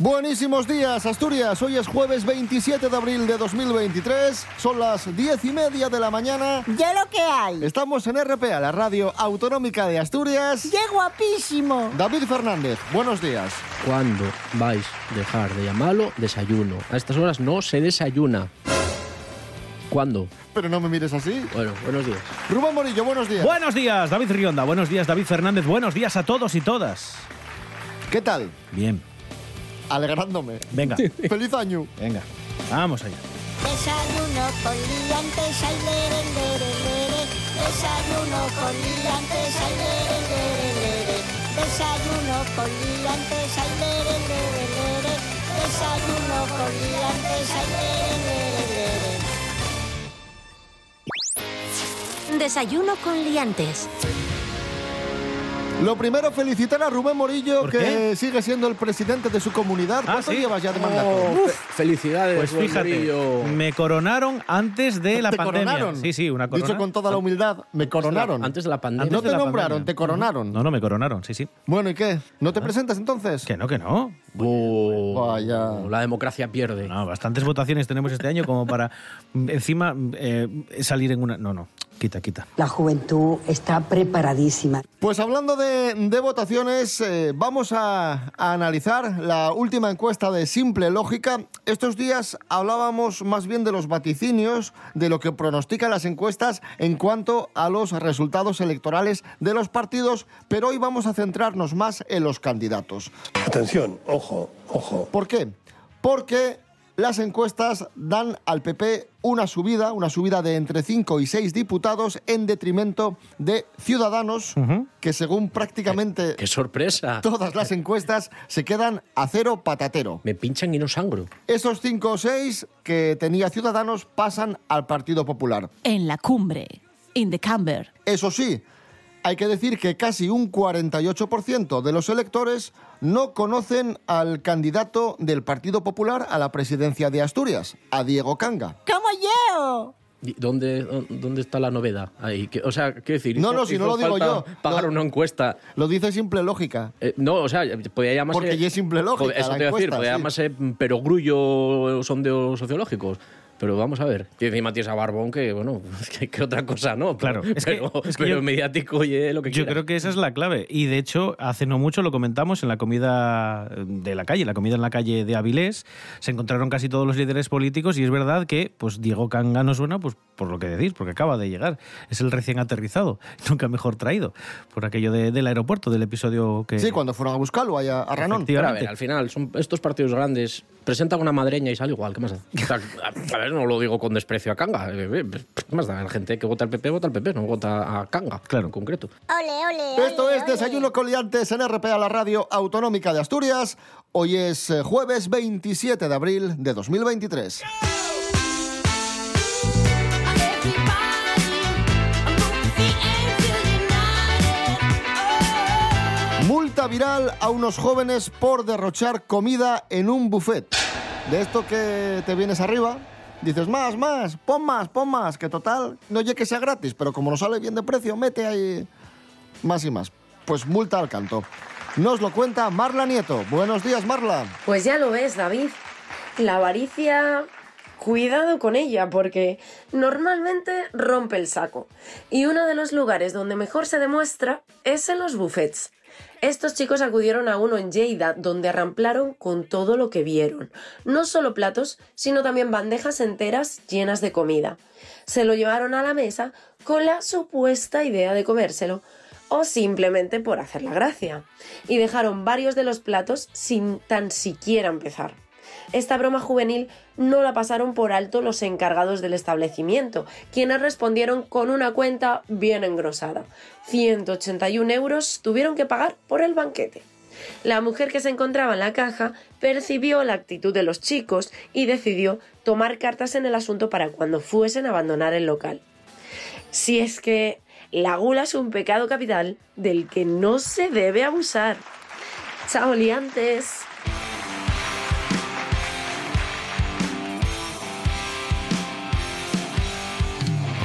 Buenísimos días, Asturias. Hoy es jueves 27 de abril de 2023. Son las diez y media de la mañana. ¡Ya lo que hay! Estamos en RPA, la radio autonómica de Asturias. ¡Qué guapísimo! David Fernández, buenos días. ¿Cuándo vais a dejar de llamarlo desayuno? A estas horas no se desayuna. ¿Cuándo? Pero no me mires así. Bueno, buenos días. Rubén Morillo, buenos días. Buenos días, David Rionda. Buenos días, David Fernández. Buenos días a todos y todas. ¿Qué tal? Bien, Alegrándome. venga, Feliz año. venga. Vamos allá. Desayuno con liantes, ay, lere, lere, lere. Desayuno con liantes, ay, lere, lere, lere. Desayuno con liantes, ay, lere, lere, lere. Desayuno con liantes, ay, lere, lere, lere. Desayuno con liantes. Lo primero, felicitar a Rubén Morillo, ¿Por que qué? sigue siendo el presidente de su comunidad. Ah, ¿Cuánto ¿sí? llevas ya de mandato? Oh, fe- felicidades, Pues fíjate, Murillo. me coronaron antes de la ¿Te pandemia. coronaron? Sí, sí, una corona. Dicho con toda la humildad, me coronaron. Antes de la pandemia. Antes no te nombraron, pandemia. te coronaron. No, no, me coronaron, sí, sí. Bueno, ¿y qué? ¿No te presentas entonces? Que no, que no. Oh, Vaya. La democracia pierde. No, bastantes votaciones tenemos este año como para mm, encima eh, salir en una... No, no, quita, quita. La juventud está preparadísima. Pues hablando de, de votaciones, eh, vamos a, a analizar la última encuesta de Simple Lógica. Estos días hablábamos más bien de los vaticinios, de lo que pronostican las encuestas en cuanto a los resultados electorales de los partidos, pero hoy vamos a centrarnos más en los candidatos. Atención, ojo, ojo. ¿Por qué? Porque las encuestas dan al PP una subida, una subida de entre 5 y 6 diputados en detrimento de Ciudadanos, que según prácticamente ¡Qué sorpresa! todas las encuestas se quedan a cero patatero. Me pinchan y no sangro. Esos 5 o 6 que tenía Ciudadanos pasan al Partido Popular. en la cumbre, in the camber. Eso sí, hay que decir que casi un 48% de los electores no conocen al candidato del Partido Popular a la presidencia de Asturias, a Diego Canga. ¡Como yo! ¿Y ¿Dónde, dónde está la novedad? Ahí, o sea, ¿qué decir? No, no, si no lo digo yo. Pagar una encuesta. Lo dice simple lógica. Eh, no, o sea, podía llamarse... Porque ya es simple lógica, Eso la te iba a decir, podía sí. llamarse perogrullo sondeos sociológicos. Pero vamos a ver. Y encima tienes a Barbón que, bueno, que, que otra cosa, ¿no? Claro, Pero, es que- pero, es que pero yo- mediático, oye, lo que Yo quiera. creo que esa es la clave. Y de hecho, hace no mucho lo comentamos en la comida de la calle, la comida en la calle de Avilés. Se encontraron casi todos los líderes políticos y es verdad que pues Diego Canga no suena pues, por lo que decís, porque acaba de llegar. Es el recién aterrizado, nunca mejor traído, por aquello de- del aeropuerto, del episodio que... Sí, cuando fueron a buscarlo allá a Ranón. Pero a ver, al final, son estos partidos grandes presentan una madreña y sale igual. ¿Qué más? O sea, a, a no lo digo con desprecio a Canga. eh, eh, ¿Qué más da? La gente que vota al PP vota al PP, no vota a Canga, Claro. en concreto. ¡Ole, ole, Esto ole, es ole. Desayuno con Liantes en RPA, la radio autonómica de Asturias. Hoy es eh, jueves 27 de abril de 2023. Multa viral a unos jóvenes por derrochar comida en un buffet. De esto que te vienes arriba, dices más, más, pon más, pon más, que total, no oye que sea gratis, pero como no sale bien de precio, mete ahí más y más. Pues multa al canto. Nos lo cuenta Marla Nieto. Buenos días, Marla. Pues ya lo ves, David. La avaricia, cuidado con ella, porque normalmente rompe el saco. Y uno de los lugares donde mejor se demuestra es en los buffets. Estos chicos acudieron a uno en Lleida, donde arramplaron con todo lo que vieron. No solo platos, sino también bandejas enteras llenas de comida. Se lo llevaron a la mesa con la supuesta idea de comérselo, o simplemente por hacer la gracia. Y dejaron varios de los platos sin tan siquiera empezar. Esta broma juvenil no la pasaron por alto los encargados del establecimiento, quienes respondieron con una cuenta bien engrosada. 181 euros tuvieron que pagar por el banquete. La mujer que se encontraba en la caja percibió la actitud de los chicos y decidió tomar cartas en el asunto para cuando fuesen a abandonar el local. Si es que la gula es un pecado capital del que no se debe abusar. Chao, liantes.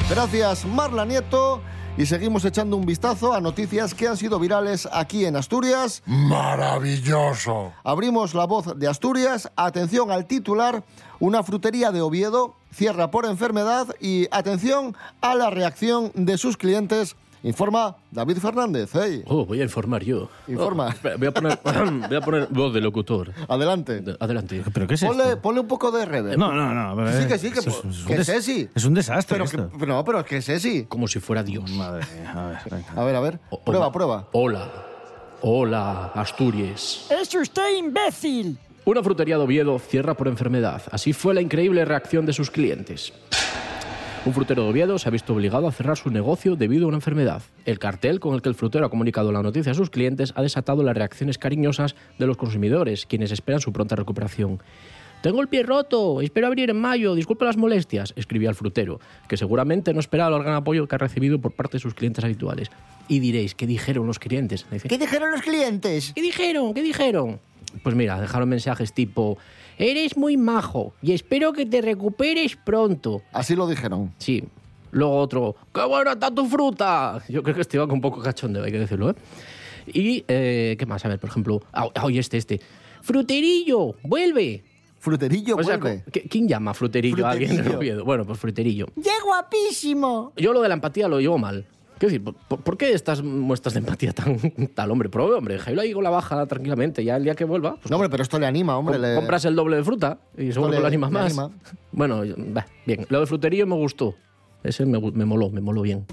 Gracias, Marla Nieto. Y seguimos echando un vistazo a noticias que han sido virales aquí en Asturias. Maravilloso. Abrimos la voz de Asturias. Atención al titular. Una frutería de Oviedo cierra por enfermedad y atención a la reacción de sus clientes. Informa David Fernández. Hey, Oh, voy a informar yo. Informa. Oh, voy, a poner, voy a poner voz de locutor. adelante. De- Adelante. ¿Pero qué es Ponle, esto? ponle un poco de reverb. No, no, no. Sí, que sí, que, es- es que. Es un desastre Pero esto. que, no, pero es que sesi. Como si fuera Dios. Madre mía, a ver, venga. A ver, a ver. O- Prueba, hola. prueba. Hola. Hola, Asturias. ¡Es usted imbécil! Una frutería de Oviedo cierra por enfermedad. Así fue la increíble reacción de sus clientes. Un frutero de Oviedo se ha visto obligado a cerrar su negocio debido a una enfermedad. El cartel con el que el frutero ha comunicado la noticia a sus clientes ha desatado las reacciones cariñosas de los consumidores, quienes esperan su pronta recuperación. Tengo el pie roto, espero abrir en mayo, disculpe las molestias, escribía el frutero, que seguramente no esperaba el gran apoyo que ha recibido por parte de sus clientes habituales. Y diréis, ¿qué dijeron los clientes? ¿Qué dijeron los clientes? ¿Qué dijeron? ¿Qué dijeron? Pues mira, dejaron mensajes tipo, eres muy majo y espero que te recuperes pronto. Así lo dijeron. Sí. Luego otro, ¡qué buena está tu fruta! Yo creo que este iba con un poco cachondeo, hay que decirlo, ¿eh? Y, eh, ¿qué más? A ver, por ejemplo, oye, este, este. ¡Fruterillo! ¡Vuelve! Fruterillo O sea, vuelve. ¿qui- ¿quién llama fruterillo, a alguien en Fruterillo. Oviedo? Bueno, pues fruterillo. ¡Qué guapísimo! Yo lo de la empatía lo llevo mal. Quiero decir, ¿por, por qué estas muestras de empatía tan tal, hombre? Pero, hombre, déjalo ahí con la baja tranquilamente. Ya el día que vuelva, pues No, hombre, pero esto le anima, hombre. Com- le- Compras el doble de fruta y seguro le- que lo animas más. anima. Bueno, bah, bien. Lo del fruterillo me gustó. Ese me, me moló, me moló bien.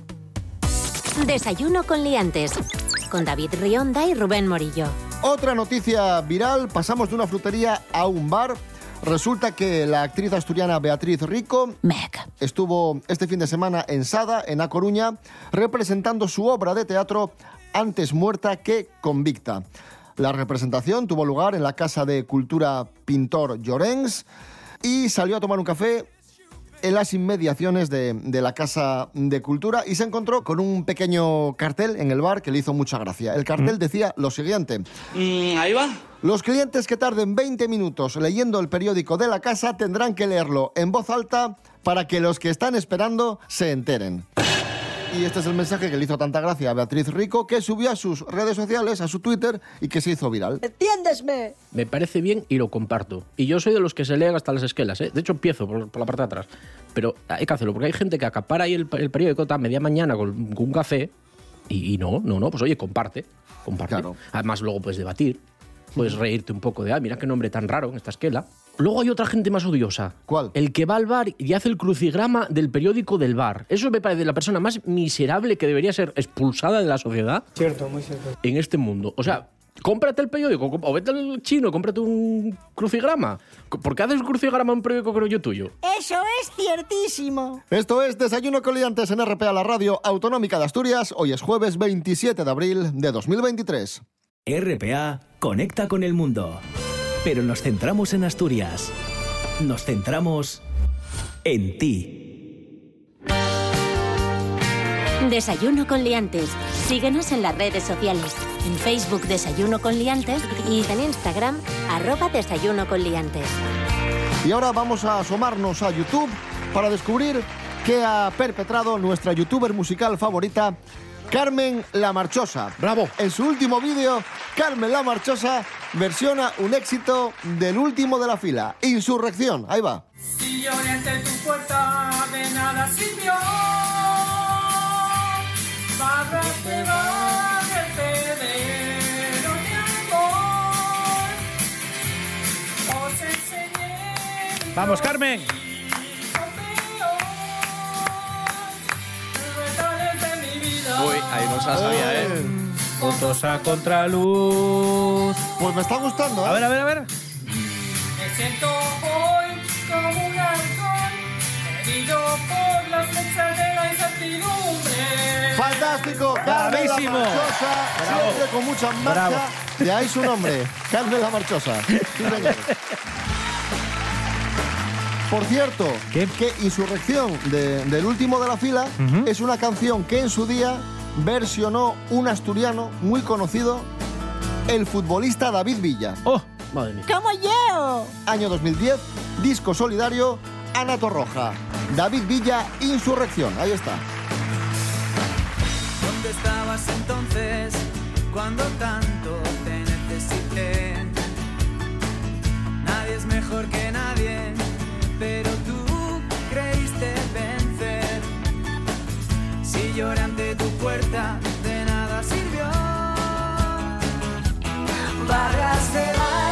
Desayuno con liantes. Con David Rionda y Rubén Morillo. Otra noticia viral, pasamos de una frutería a un bar. Resulta que la actriz asturiana Beatriz Rico estuvo este fin de semana en Sada, en A Coruña, representando su obra de teatro Antes muerta que convicta. La representación tuvo lugar en la Casa de Cultura Pintor Llorens y salió a tomar un café en las inmediaciones de, de la Casa de Cultura y se encontró con un pequeño cartel en el bar que le hizo mucha gracia. El cartel decía lo siguiente. ahí va. Los clientes que tarden 20 minutos leyendo el periódico de la casa tendrán que leerlo en voz alta para que los que están esperando se enteren. Y este es el mensaje que le hizo tanta gracia a Beatriz Rico, que subió a sus redes sociales, a su Twitter, y que se hizo viral. ¡Entiéndesme! Me parece bien y lo comparto. Y yo soy de los que se leen hasta las esquelas, ¿eh? De hecho, empiezo por, por la parte de atrás. Pero hay que hacerlo, porque hay gente que acapara ahí el, el periódico a media mañana con, con un café y, y no, no, no, pues oye, comparte. Comparte. Claro. Además, luego puedes debatir, puedes reírte un poco de, ah, mira qué nombre tan raro en esta esquela. Luego hay otra gente más odiosa. ¿Cuál? El que va al bar y hace el crucigrama del periódico del bar. Eso me parece la persona más miserable que debería ser expulsada de la sociedad Cierto, muy cierto. en este mundo. O sea, cómprate el periódico o vete al chino, cómprate un crucigrama. ¿Por qué haces un crucigrama en un periódico que no es tuyo? ¡Eso es ciertísimo! Esto es Desayuno con Liantes en RPA, la radio autonómica de Asturias. Hoy es jueves 27 de abril de 2023. RPA conecta con el mundo. Pero nos centramos en Asturias. Nos centramos en ti. Desayuno con liantes. Síguenos en las redes sociales. En Facebook Desayuno con liantes y en Instagram arroba Desayuno con liantes. Y ahora vamos a asomarnos a YouTube para descubrir qué ha perpetrado nuestra youtuber musical favorita, Carmen La Marchosa. ¡Bravo! En su último vídeo, Carmen La Marchosa versiona un éxito del último de la fila, Insurrección. Ahí va. Si lloré ante tu puerta, de nada sirvió. Bárrate, bárrate de amor. Os enseñé mi Vamos, Carmen. Uy, ahí no se la sabía, ¿eh? Juntos a contraluz. Pues me está gustando, ¿eh? A ver, a ver, a ver. Me siento hoy como un halcón, herido por las flechas de la incertidumbre. Fantástico, La Bravísimo. Siempre con mucha Bravo. marcha. De ahí su nombre, Carmen La Marchosa. Sí, señor. Por cierto, ¿Qué? que Insurrección de- del último de la fila es una canción que en su día versionó un asturiano muy conocido, el futbolista David Villa. Oh, Madre mía. ¡Como yo! Año 2010, disco solidario, Ana Torroja. David Villa, Insurrección. Ahí está. ¿Dónde estabas entonces cuando tanto te necesité? Nadie es mejor que nadie, pero tú creíste vencer. Si lloré ante tu puerta, de nada sirvió. Barras de bar,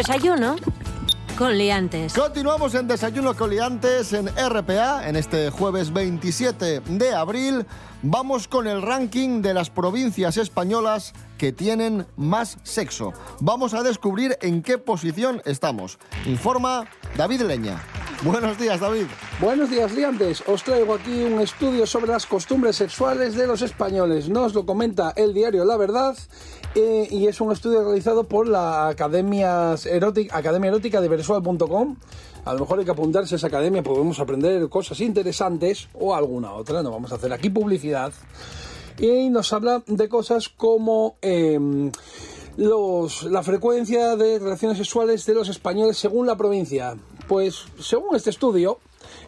Desayuno con liantes. Continuamos en Desayuno Coliantes en RPA en este jueves 27 de abril. Vamos con el ranking de las provincias españolas que tienen más sexo. Vamos a descubrir en qué posición estamos. Informa David Leña. Buenos días, David. Buenos días, liantes. Os traigo aquí un estudio sobre las costumbres sexuales de los españoles. Nos lo comenta el diario La Verdad y es un estudio realizado por la Academia Erótica de Versual.com. A lo mejor hay que apuntarse a esa academia, podemos aprender cosas interesantes o alguna otra. No vamos a hacer aquí publicidad. Y nos habla de cosas como em, los, la frecuencia de relaciones sexuales de los españoles según la provincia. Pues según este estudio,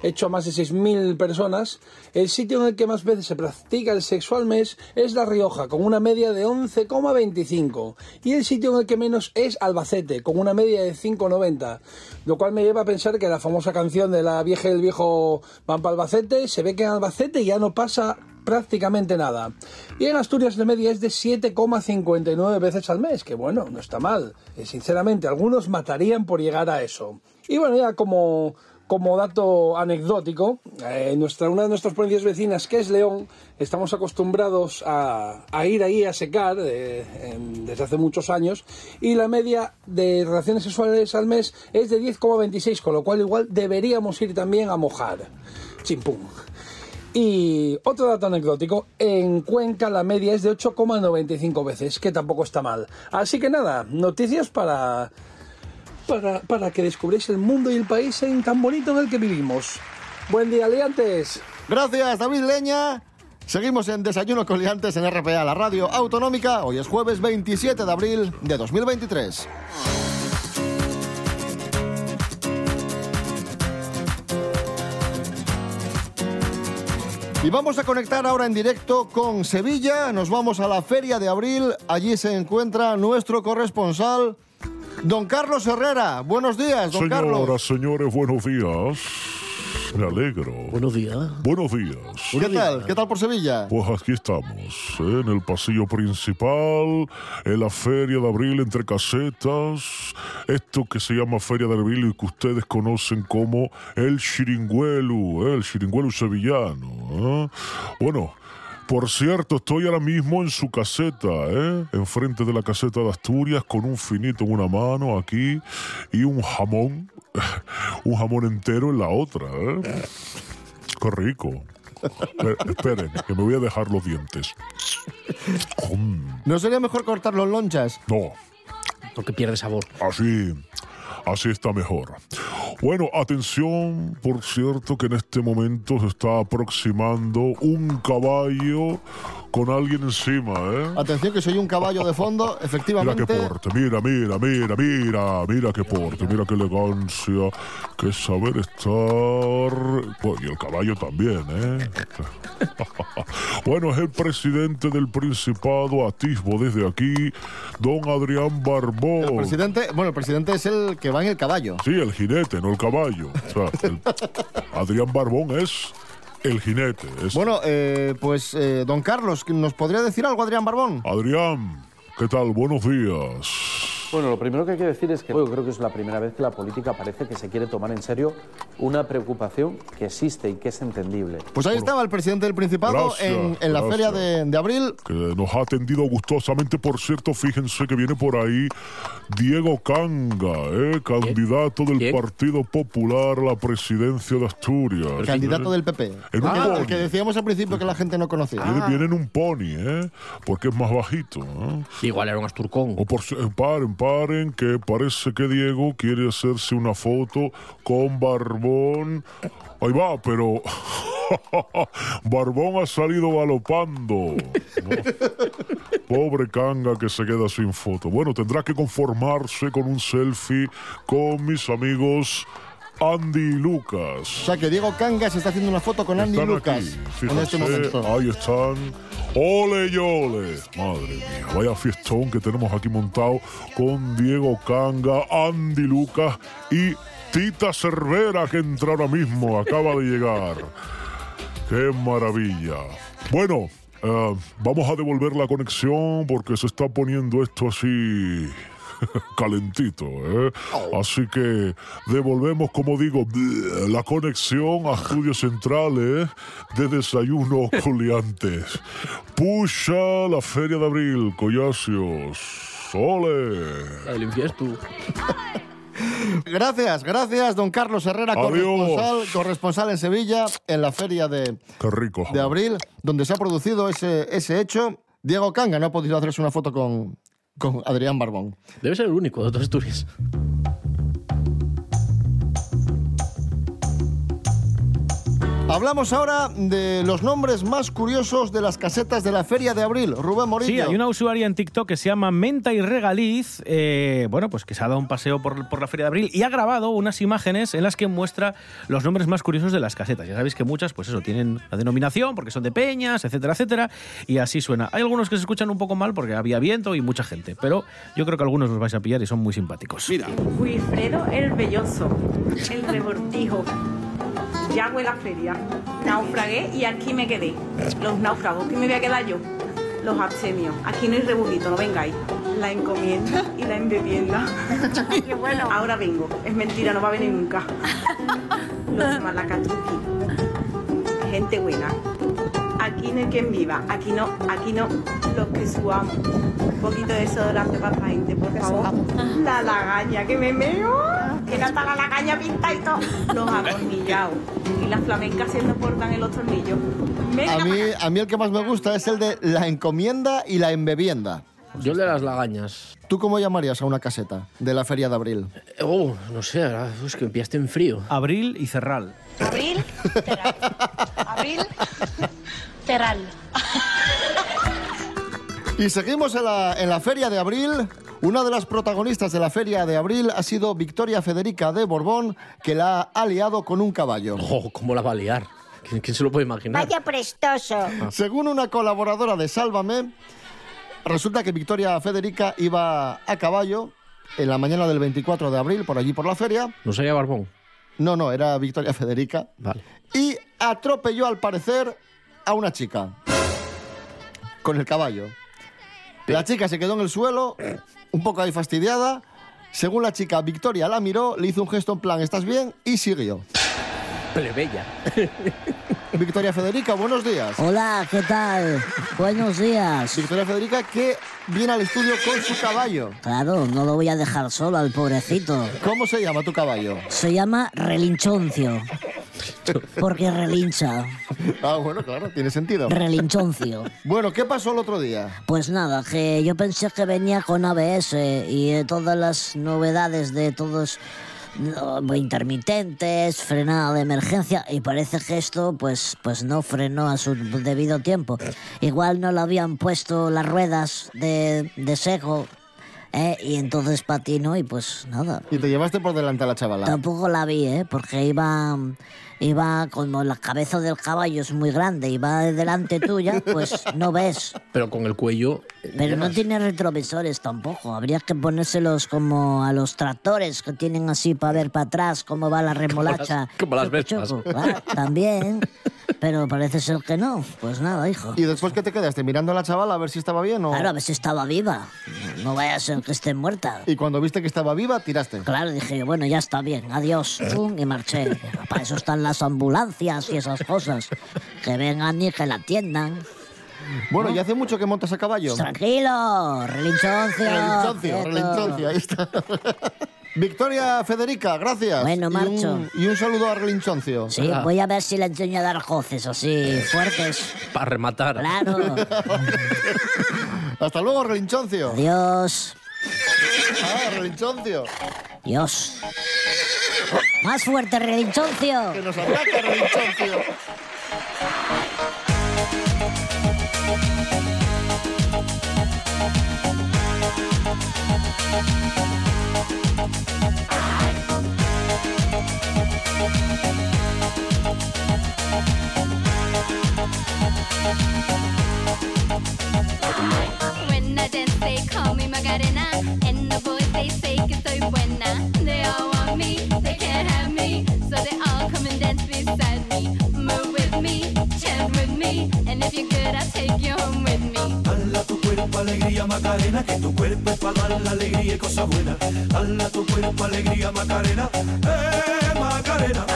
hecho a más de 6.000 personas, el sitio en el que más veces se practica el sexo al mes es La Rioja, con una media de 11,25. Y el sitio en el que menos es Albacete, con una media de 5,90. Lo cual me lleva a pensar que la famosa canción de la vieja y el viejo van para Albacete, se ve que en Albacete ya no pasa prácticamente nada. Y en Asturias la media es de 7,59 veces al mes, que bueno, no está mal. Eh, sinceramente, algunos matarían por llegar a eso. Y bueno, ya como, como dato anecdótico, eh, nuestra, una de nuestras provincias vecinas, que es León, estamos acostumbrados a, ir ahí a secar eh, desde hace muchos años, y la media de relaciones sexuales al mes es de 10,26, con lo cual igual deberíamos ir también a mojar. Chimpum. Y otro dato anecdótico, en Cuenca la media es de 8,95 veces, que tampoco está mal. Así que nada, noticias para, para, que descubréis el mundo y el país tan bonito en el que vivimos. Buen día, liantes. Gracias, David Leña. Seguimos en Desayuno con Liantes en RPA, la radio autonómica. Hoy es jueves 27 de abril de 2023. Y vamos a conectar ahora en directo con Sevilla. Nos vamos a la Feria de Abril. Allí se encuentra nuestro corresponsal, don Carlos Herrera. Buenos días, don Carlos. Señoras, señores, buenos días. Me alegro. Buenos días. Buenos días. ¿Qué tal? ¿Qué tal por Sevilla? Pues aquí estamos, ¿eh? en el pasillo principal, en la feria de abril entre casetas, esto que se llama feria de abril y que ustedes conocen como el chiringuelu, ¿eh? el chiringuelu sevillano. ¿eh? Bueno, por cierto, estoy ahora mismo en su caseta, ¿eh? enfrente de la caseta de Asturias, con un finito en una mano aquí y un jamón, un jamón entero en la otra. ¿eh? Qué rico. Esperen, que me voy a dejar los dientes. ¿No sería mejor cortar los lonchas? No. Porque pierde sabor. Así, así está mejor. Bueno, atención, por cierto, que en este momento se está aproximando un caballo con alguien encima, ¿eh? Atención que soy un caballo de fondo, Mira qué efectivamente. porte, mira, mira, mira, mira, mira qué porte, mira qué elegancia, qué saber estar. Bueno, y el caballo también, ¿eh? bueno, es el presidente del Principado, atisbo desde aquí, don Adrián Barbón. El presidente, bueno, el presidente es el que va en el caballo. Sí, el jinete, no el caballo. O sea, el- Adrián Barbón es el jinete. es- Bueno, eh, pues eh, don Carlos, ¿nos podría decir algo Adrián Barbón? Adrián, ¿qué tal? Buenos días. Bueno, lo primero que hay que decir es que yo creo que es la primera vez que la política parece que se quiere tomar en serio una preocupación que existe y que es entendible. Pues ahí estaba el presidente del Principado Gracias, en, en la gracias. feria de, de abril. que nos ha atendido gustosamente. Por cierto, fíjense que viene por ahí Diego Canga, ¿eh? candidato del Partido Popular a la presidencia de Asturias. Candidato del PP. En un Ah, pony. el que decíamos al principio que la gente no conocía. Viene, viene en un pony, ¿eh? porque es más bajito. ¿eh? Igual era un asturcón. O por, si- eh, paren, que parece que Diego quiere hacerse una foto con Barbón. Ahí va, pero Barbón ha salido galopando. ¿no? Pobre canga que se queda sin foto. Bueno, tendrá que conformarse con un selfie con mis amigos Andy Lucas. O sea que Diego Cangas está haciendo una foto con Andy Están Lucas aquí, en este momento. Ahí están. Ole y ole. Madre mía, vaya fiestón que tenemos aquí montado con Diego Canga, Andy Lucas y Tita Cervera que entra ahora mismo, acaba de llegar. ¡Qué maravilla! Bueno, eh, vamos a devolver la conexión porque se está poniendo esto así calentito, ¿eh? Así que devolvemos, como digo, la conexión a estudios centrales de desayuno coliantes. Puxa la feria de abril, Collacios. ¡Ole! El infiesto. Gracias, gracias, don Carlos Herrera, corresponsal, corresponsal en Sevilla, en la feria de, ¡Qué rico! de abril, donde se ha producido ese, ese hecho. Diego Canga no ha podido hacerse una foto con, con Adrián Barbón. Debe ser el único de Asturias. Hablamos ahora de los nombres más curiosos de las casetas de la feria de abril. Rubén Morillo. Sí, hay una usuaria en TikTok que se llama Menta y Regaliz, eh, bueno, pues que se ha dado un paseo por, por la Feria de Abril y ha grabado unas imágenes en las que muestra los nombres más curiosos de las casetas. Ya sabéis que muchas, pues eso, tienen la denominación porque son de peñas, etcétera, etcétera, y así suena. Hay algunos que se escuchan un poco mal porque había viento y mucha gente, pero yo creo que algunos los vais a pillar y son muy simpáticos. Mira. Wilfredo el Belloso, el rebortijo. Ya hago la feria. Naufragué y aquí me quedé. Los náufragos, ¿qué me voy a quedar yo? Los absemios. Aquí no hay rebujito, no vengáis. La encomienda y la embebienda. Qué bueno. Ahora vengo. Es mentira, no va a venir nunca. Los malacatruqui. Gente buena. Aquí no hay quien viva. Aquí no, aquí no. Los que subamos. Un poquito de desodorante para la gente, por favor. La lagaña, que me meo. Que canta la lagaña pintadito. Los atornillados. Y las flamencas haciendo portan en los tornillos. Venga, A mí, a mí el que más me gusta es el de la encomienda y la embebienda. Yo el de las lagañas. ¿Tú cómo llamarías a una caseta de la feria de abril? Oh, no sé, es que me pillaste en frío. Abril y Cerral. Abril, Terral. Abril, Y seguimos en la, en la feria de abril. Una de las protagonistas de la feria de abril ha sido Victoria Federica de Borbón, que la ha aliado con un caballo. Oh, ¿cómo la va a liar? ¿Quién, quién se lo puede imaginar? Vaya prestoso. Según una colaboradora de Sálvame, resulta que Victoria Federica iba a caballo en la mañana del 24 de abril, por allí por la feria. ¿No sería Barbón? No, no, era Victoria Federica. Vale. Y atropelló, al parecer, a una chica. Con el caballo. La chica se quedó en el suelo, un poco ahí fastidiada. Según la chica, Victoria la miró, le hizo un gesto en plan, ¿estás bien? Y siguió. Plebeya. Victoria Federica, buenos días. Hola, ¿qué tal? Buenos días. Victoria Federica que viene al estudio con su caballo. Claro, no lo voy a dejar solo al pobrecito. ¿Cómo se llama tu caballo? Se llama Relinchoncio. Porque relincha. Ah, bueno, claro, tiene sentido. Relinchoncio. Bueno, ¿qué pasó el otro día? Pues nada, que yo pensé que venía con ABS y eh, todas las novedades de todos intermitentes, frenada de emergencia y parece que esto pues, pues no frenó a su debido tiempo. Igual no le habían puesto las ruedas de, de seco ¿eh? y entonces patinó y pues nada. Y te llevaste por delante a la chavala. Tampoco la vi, ¿eh? porque iba, iba como la cabeza del caballo es muy grande y va delante tuya, pues no ves. Pero con el cuello. eh, Pero no tiene retrovisores tampoco. Habría que ponérselos como a los tractores que tienen así para ver para atrás cómo va la remolacha. como las choco. Claro, también. Pero parece ser que no. Pues nada, hijo. ¿Y después qué te quedaste? ¿Mirando a la chavala a ver si estaba bien o...? Claro, a ver si estaba viva. No vaya a ser que esté muerta. Y cuando viste que estaba viva, tiraste. Claro, dije yo, bueno, ya está bien, adiós. Pum, y marché. Para eso están las ambulancias y esas cosas. Que vengan y que la atiendan. Bueno, ¿y hace mucho que montas a caballo? Tranquilo, relinchoncio. Relinchoncio, relinchoncio, ahí está. Victoria Federica, gracias. Bueno, Y marcho. un, y un saludo a Relinchoncio. Sí, voy a ver si le enseño a dar joces así fuertes. Para rematar. Claro. Hasta luego, Relinchoncio. Adiós. Ah, Relinchoncio. Dios. Más fuerte, relinchoncio. Que nos ataca Relinchoncio. Que tu cuerpo para dar la alegría y tu cuerpo alegría Macarena, eh Macarena.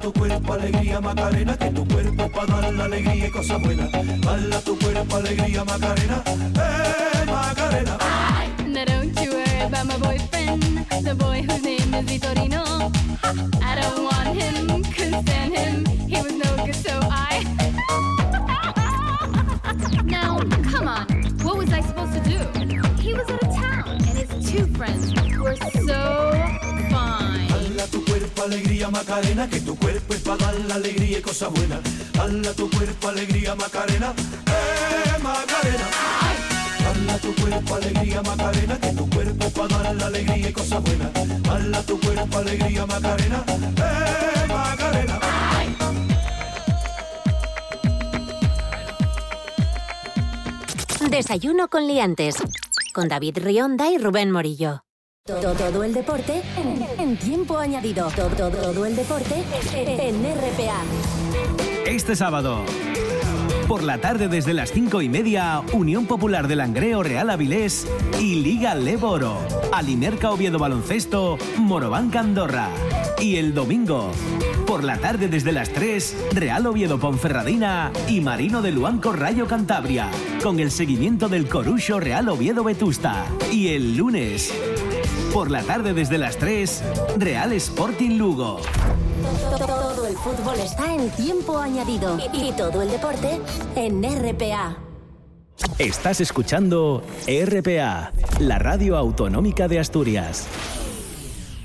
Tu cuerpo alegría Macarena, que tu cuerpo para dar la alegría y tu cuerpo alegría Macarena, eh Macarena. Now don't you worry about my boyfriend, the boy whose name is Vitorino. I don't want him, couldn't stand him. Alegría Macarena, que tu cuerpo es para dar la alegría y cosas buenas. Dala tu cuerpo alegría Macarena, eh Macarena. Dala tu cuerpo alegría Macarena, que tu cuerpo para dar la alegría y cosas buenas. Dala tu cuerpo alegría Macarena, eh Macarena. Desayuno con liantes. Con David Rionda y Rubén Morillo. Todo, todo el deporte en, tiempo añadido. Todo, todo, todo el deporte en RPA. Este sábado, por la tarde desde las cinco y media, Unión Popular del Langreo Real Avilés y Liga Leboro. Alimerca Oviedo Baloncesto, Morobanca Andorra. Y el domingo, por la tarde desde las 3, Real Oviedo Ponferradina y Marino de Luanco Rayo Cantabria, con el seguimiento del Corucho Real Oviedo Vetusta. Y el lunes, por la tarde desde las 3, Real Sporting Lugo. Todo el fútbol está en tiempo añadido. Y, todo el deporte en RPA. Estás escuchando RPA, la radio autonómica de Asturias.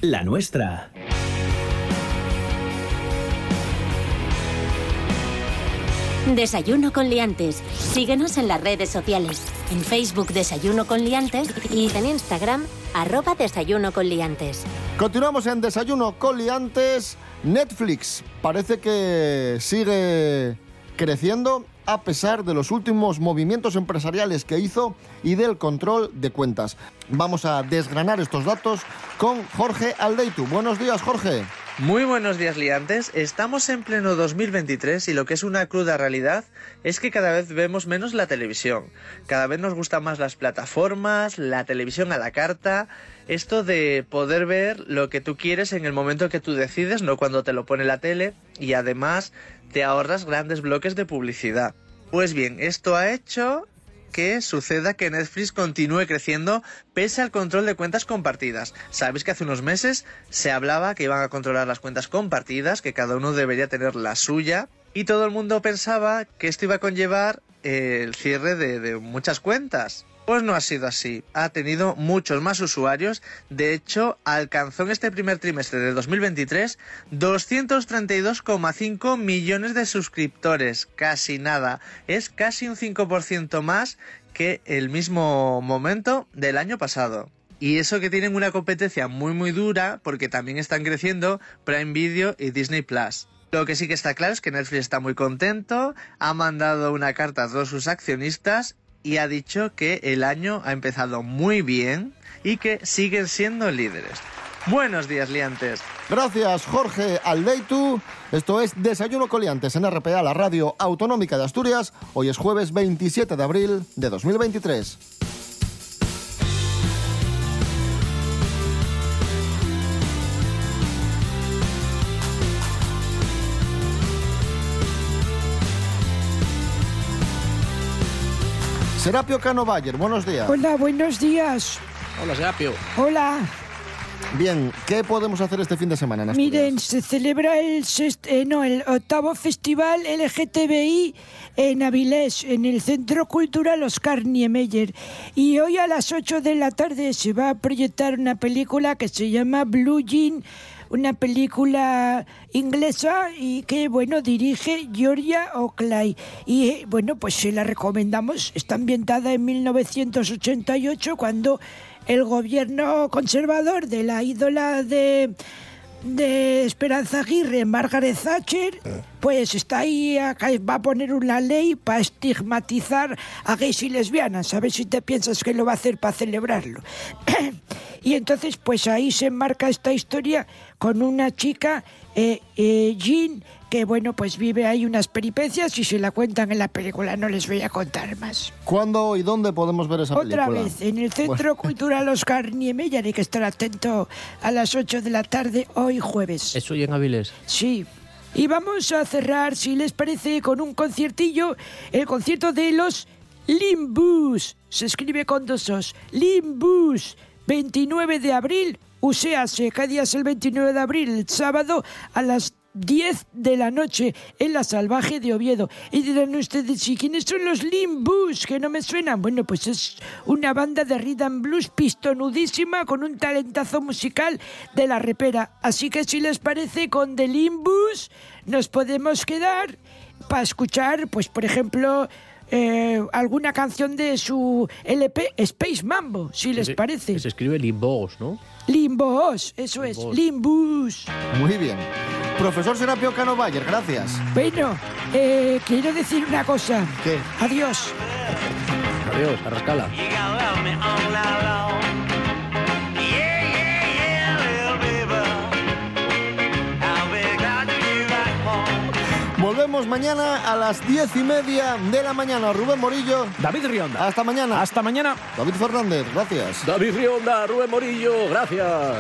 La nuestra. Desayuno con liantes. Síguenos en las redes sociales. En Facebook Desayuno con liantes y en Instagram arroba Desayuno con liantes. Continuamos en Desayuno con Liantes. Netflix parece que sigue creciendo a pesar de los últimos movimientos empresariales que hizo y del control de cuentas. Vamos a desgranar estos datos con Jorge Aldeitu. Buenos días, Jorge. Muy buenos días, liantes. Estamos en pleno 2023 y lo que es una cruda realidad es que cada vez vemos menos la televisión. Cada vez nos gustan más las plataformas, la televisión a la carta, esto de poder ver lo que tú quieres en el momento que tú decides, no cuando te lo pone la tele, y además te ahorras grandes bloques de publicidad. Pues bien, esto ha hecho que suceda que Netflix continúe creciendo pese al control de cuentas compartidas. Sabéis que hace unos meses se hablaba que iban a controlar las cuentas compartidas, que cada uno debería tener la suya, y todo el mundo pensaba que esto iba a conllevar eh, el cierre de, de muchas cuentas. Pues no ha sido así. Ha tenido muchos más usuarios. De hecho, alcanzó en este primer trimestre de 2023 232,5 millones de suscriptores. Casi nada. Es casi un 5% más que el mismo momento del año pasado. Y eso que tienen una competencia muy muy dura porque también están creciendo Prime Video y Disney Plus. Lo que sí que está claro es que Netflix está muy contento, ha mandado una carta a todos sus accionistas y ha dicho que el año ha empezado muy bien y que siguen siendo líderes. Buenos días, liantes. Gracias, Jorge Aldeitu. Esto es Desayuno Coliantes en RPA, la radio autonómica de Asturias. Hoy es jueves 27 de abril de 2023. Serapio Cano Bayer, buenos días. Hola, buenos días. Hola, Serapio. Hola. Bien, ¿qué podemos hacer este fin de semana en Asturias? Miren, se celebra el, sest- eh, no, el octavo festival LGTBI en Avilés, en el Centro Cultural Oscar Niemeyer. Y hoy a las 8 de la tarde se va a proyectar una película que se llama Blue Jean, una película inglesa y que, bueno, dirige Georgia Oclay. Y, bueno, pues se la recomendamos. Está ambientada en 1988 cuando el gobierno conservador de la ídola de, de Esperanza Aguirre, Margaret Thatcher, pues está ahí, va a poner una ley para estigmatizar a gays y lesbianas. A ver si te piensas que lo va a hacer para celebrarlo. y entonces, pues ahí se enmarca esta historia con una chica, eh, eh, Jean, que bueno, pues vive ahí unas peripecias y se la cuentan en la película. No les voy a contar más. ¿Cuándo y dónde podemos ver esa Otra película? vez, en el Centro Cultural Oscar Niemeyer, hay que estar atento a las 8 de la tarde hoy jueves. Eso y en Avilés. Sí. Y vamos a cerrar, si les parece, con un conciertillo, el concierto de los Limbus. Se escribe con dos os. Limbus, 29 de abril. Uséase, ¿qué día es el 29 de abril? El sábado a las 10 de la noche en la Salvaje de Oviedo. Y dirán ustedes, ¿y quiénes son los Limbus? Que no me suenan. Bueno, pues es una banda de rhythm blues pistonudísima con un talentazo musical de la repera. Así que si les parece, con The Limbus nos podemos quedar para escuchar, pues por ejemplo, eh, alguna canción de su LP Space Mambo, si les parece. Se escribe Limbos, ¿no? Limbos, eso es. Limbus. Muy bien. Profesor Serapio Cano Bayer, gracias. Bueno, eh, quiero decir una cosa. ¿Qué? Adiós. Adiós, arrascala. Volvemos mañana a las diez y media de la mañana. Rubén Morillo. David Rionda. Hasta mañana. Hasta mañana. David Fernández, gracias. David Rionda, Rubén Morillo, gracias.